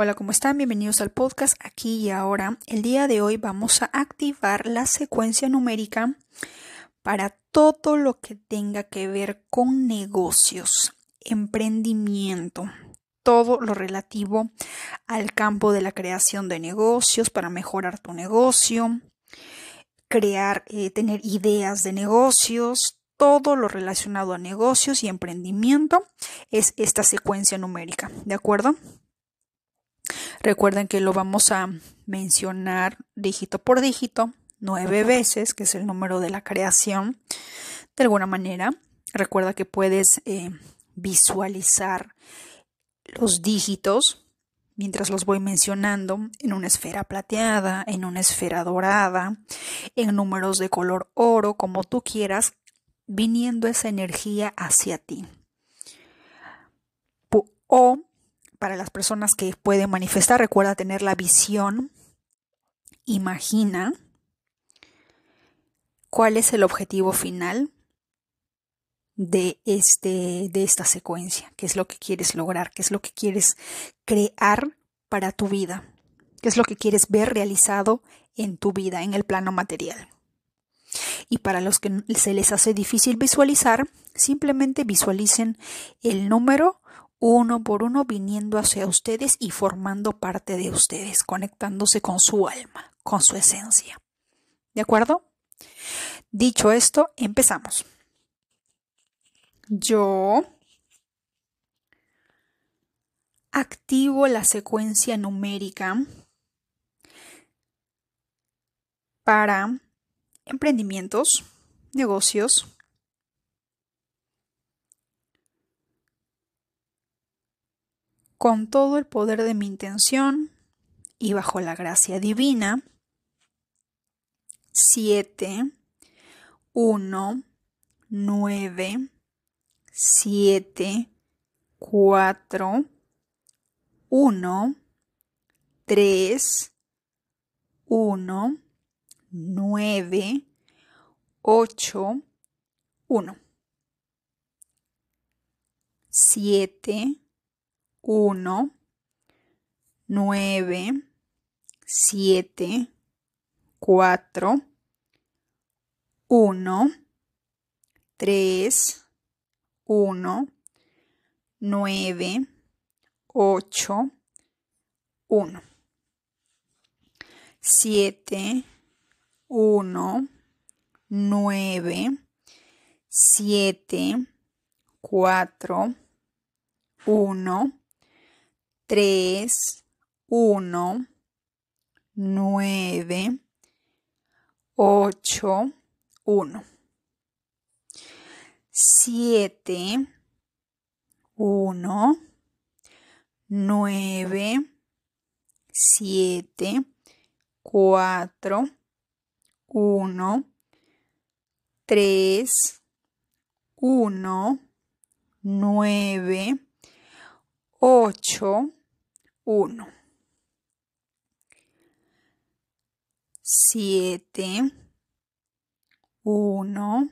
Hola, ¿cómo están? Bienvenidos al podcast aquí y ahora. El día de hoy vamos a activar la secuencia numérica para todo lo que tenga que ver con negocios, emprendimiento, todo lo relativo al campo de la creación de negocios para mejorar tu negocio, crear, eh, tener ideas de negocios, todo lo relacionado a negocios y emprendimiento es esta secuencia numérica, ¿de acuerdo? Recuerden que lo vamos a mencionar dígito por dígito nueve veces, que es el número de la creación. De alguna manera, recuerda que puedes eh, visualizar los dígitos mientras los voy mencionando en una esfera plateada, en una esfera dorada, en números de color oro, como tú quieras, viniendo esa energía hacia ti. O para las personas que pueden manifestar, recuerda tener la visión, imagina cuál es el objetivo final de, este, de esta secuencia, qué es lo que quieres lograr, qué es lo que quieres crear para tu vida, qué es lo que quieres ver realizado en tu vida, en el plano material. Y para los que se les hace difícil visualizar, simplemente visualicen el número uno por uno viniendo hacia ustedes y formando parte de ustedes, conectándose con su alma, con su esencia. ¿De acuerdo? Dicho esto, empezamos. Yo activo la secuencia numérica para emprendimientos, negocios, con todo el poder de mi intención y bajo la gracia divina. 7, 1, 9, 7, 4, 1, 3, 1, 9, 8, 1, 7, 1, 9, 7, 4, 1, 3, 1, 9, 8, 1, 7, 1, 9, 7, 4, 1, 3, 1, 9, 8, 1. 7, 1, 9, 7, 4, 1, 3, 1, 9, 8, 1. 7, 1,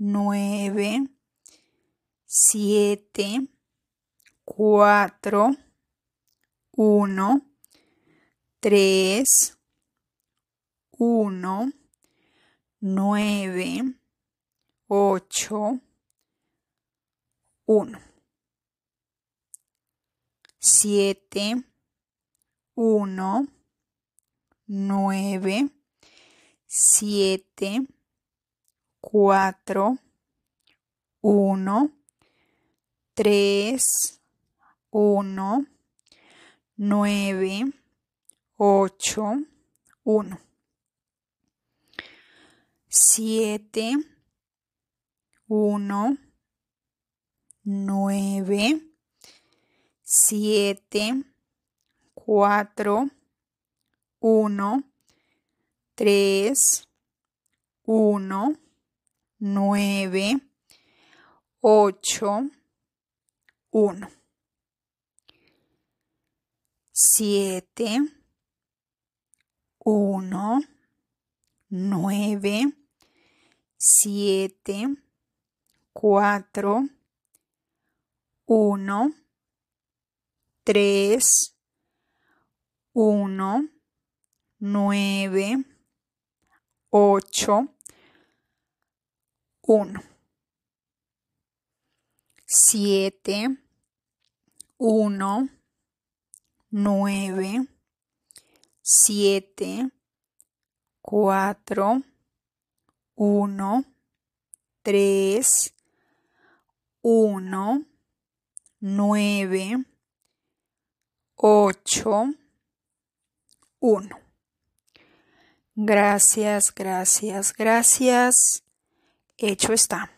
9, 7, 4, 1, 3, 1, 9, 8, 1. 7, 1, 9, 7, 4, 1, 3, 1, 9, 8, 1. 7, 1, 9, 7, 4, 1, 3, 1, 9, 8, 1, 7, 1, 9, 7, 4, 1, 3, uno, nueve, ocho, uno, siete, uno, nueve, siete, cuatro, uno, tres, uno, nueve, ocho, uno. Gracias, gracias, gracias. Hecho está.